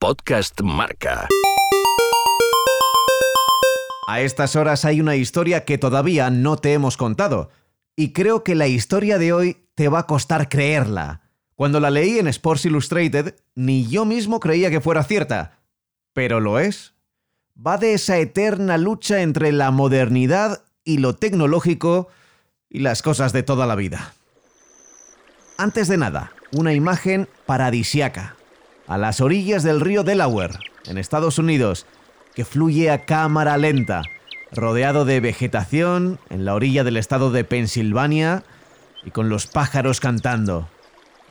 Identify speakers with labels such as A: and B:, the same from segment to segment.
A: Podcast Marca.
B: A estas horas hay una historia que todavía no te hemos contado. Y creo que la historia de hoy te va a costar creerla. Cuando la leí en Sports Illustrated, ni yo mismo creía que fuera cierta. Pero lo es. Va de esa eterna lucha entre la modernidad y lo tecnológico y las cosas de toda la vida. Antes de nada, una imagen paradisiaca a las orillas del río Delaware, en Estados Unidos, que fluye a cámara lenta, rodeado de vegetación en la orilla del estado de Pensilvania y con los pájaros cantando.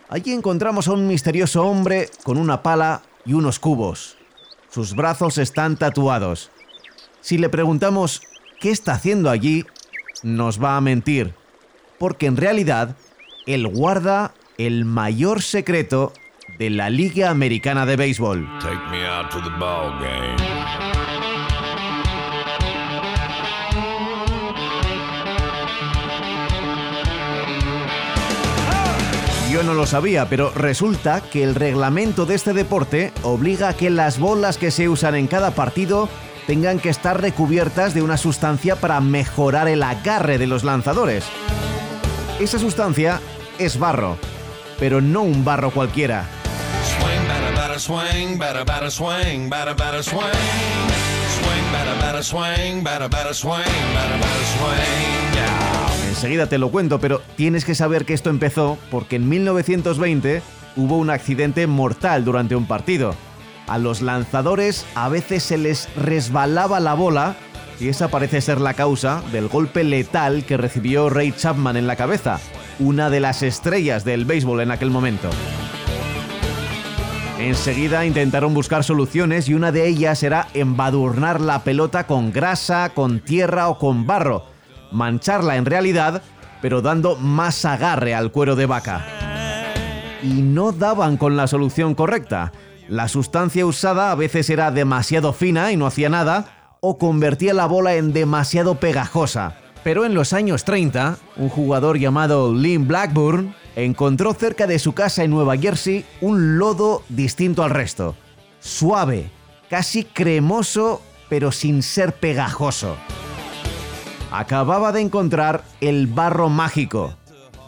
B: Allí encontramos a un misterioso hombre con una pala y unos cubos. Sus brazos están tatuados. Si le preguntamos qué está haciendo allí, nos va a mentir, porque en realidad él guarda el mayor secreto de la Liga Americana de Béisbol. Yo no lo sabía, pero resulta que el reglamento de este deporte obliga a que las bolas que se usan en cada partido tengan que estar recubiertas de una sustancia para mejorar el agarre de los lanzadores. Esa sustancia es barro, pero no un barro cualquiera. Enseguida te lo cuento, pero tienes que saber que esto empezó porque en 1920 hubo un accidente mortal durante un partido. A los lanzadores a veces se les resbalaba la bola y esa parece ser la causa del golpe letal que recibió Ray Chapman en la cabeza, una de las estrellas del béisbol en aquel momento. Enseguida intentaron buscar soluciones y una de ellas era embadurnar la pelota con grasa, con tierra o con barro, mancharla en realidad, pero dando más agarre al cuero de vaca. Y no daban con la solución correcta. La sustancia usada a veces era demasiado fina y no hacía nada, o convertía la bola en demasiado pegajosa. Pero en los años 30, un jugador llamado Lynn Blackburn encontró cerca de su casa en Nueva Jersey un lodo distinto al resto. Suave, casi cremoso, pero sin ser pegajoso. Acababa de encontrar el barro mágico.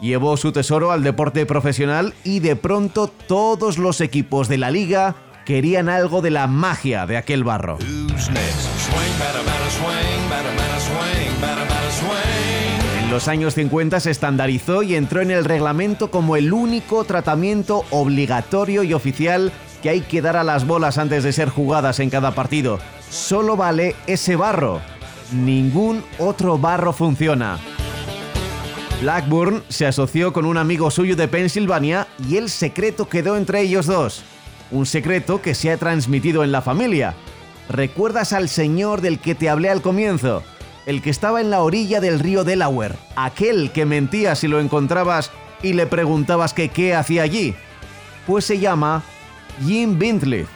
B: Llevó su tesoro al deporte profesional y de pronto todos los equipos de la liga querían algo de la magia de aquel barro. Los años 50 se estandarizó y entró en el reglamento como el único tratamiento obligatorio y oficial que hay que dar a las bolas antes de ser jugadas en cada partido. Solo vale ese barro. Ningún otro barro funciona. Blackburn se asoció con un amigo suyo de Pensilvania y el secreto quedó entre ellos dos. Un secreto que se ha transmitido en la familia. ¿Recuerdas al señor del que te hablé al comienzo? El que estaba en la orilla del río Delaware, aquel que mentía si lo encontrabas y le preguntabas que qué hacía allí. Pues se llama Jim Bentley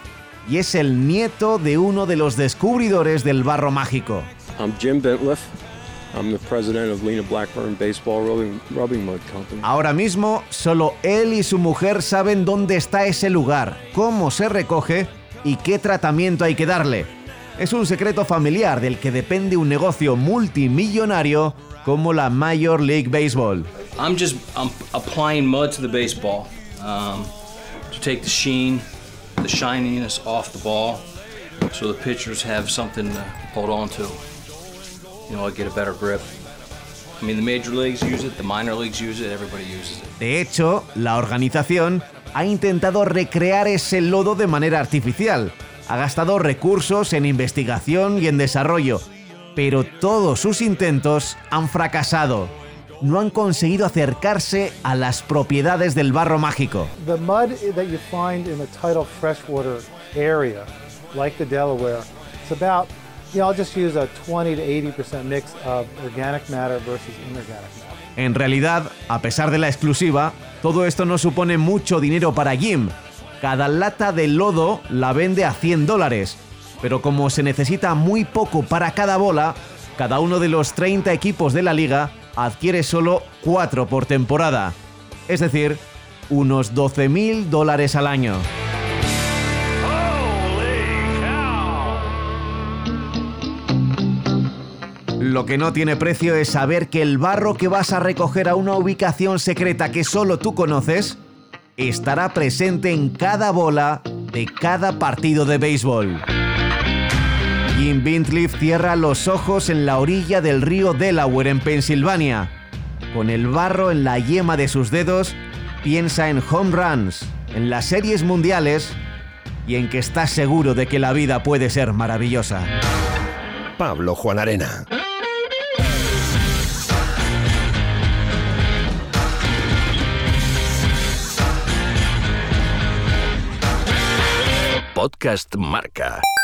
B: y es el nieto de uno de los descubridores del barro mágico.
C: Jim I'm the president of Lena Blackburn Baseball Rubbing Mud Company.
B: Ahora mismo, solo él y su mujer saben dónde está ese lugar, cómo se recoge y qué tratamiento hay que darle es un secreto familiar del que depende un negocio multimillonario como la Major League Baseball.
D: I'm just I'm applying mud to the baseball um, to take the sheen, the shininess off the ball, so the pitchers have something to hold on to. You know, get a better grip. I mean, the major leagues use it, the minor leagues use it, everybody uses it.
B: De hecho, la organización ha intentado recrear ese lodo de manera artificial ha gastado recursos en investigación y en desarrollo, pero todos sus intentos han fracasado. No han conseguido acercarse a las propiedades del barro mágico.
E: The mud that you find in the tidal freshwater area, like the Delaware, it's about, you know, I'll just use a 20 to 80% mix of organic matter versus inorganic matter.
B: En realidad, a pesar de la exclusiva, todo esto no supone mucho dinero para Jim, cada lata de lodo la vende a 100 dólares, pero como se necesita muy poco para cada bola, cada uno de los 30 equipos de la liga adquiere solo 4 por temporada, es decir, unos 12.000 dólares al año. Lo que no tiene precio es saber que el barro que vas a recoger a una ubicación secreta que solo tú conoces estará presente en cada bola de cada partido de béisbol. Jim Bintliff cierra los ojos en la orilla del río Delaware en Pensilvania. Con el barro en la yema de sus dedos, piensa en home runs, en las series mundiales y en que está seguro de que la vida puede ser maravillosa.
A: Pablo Juan Arena. Podcast Marca.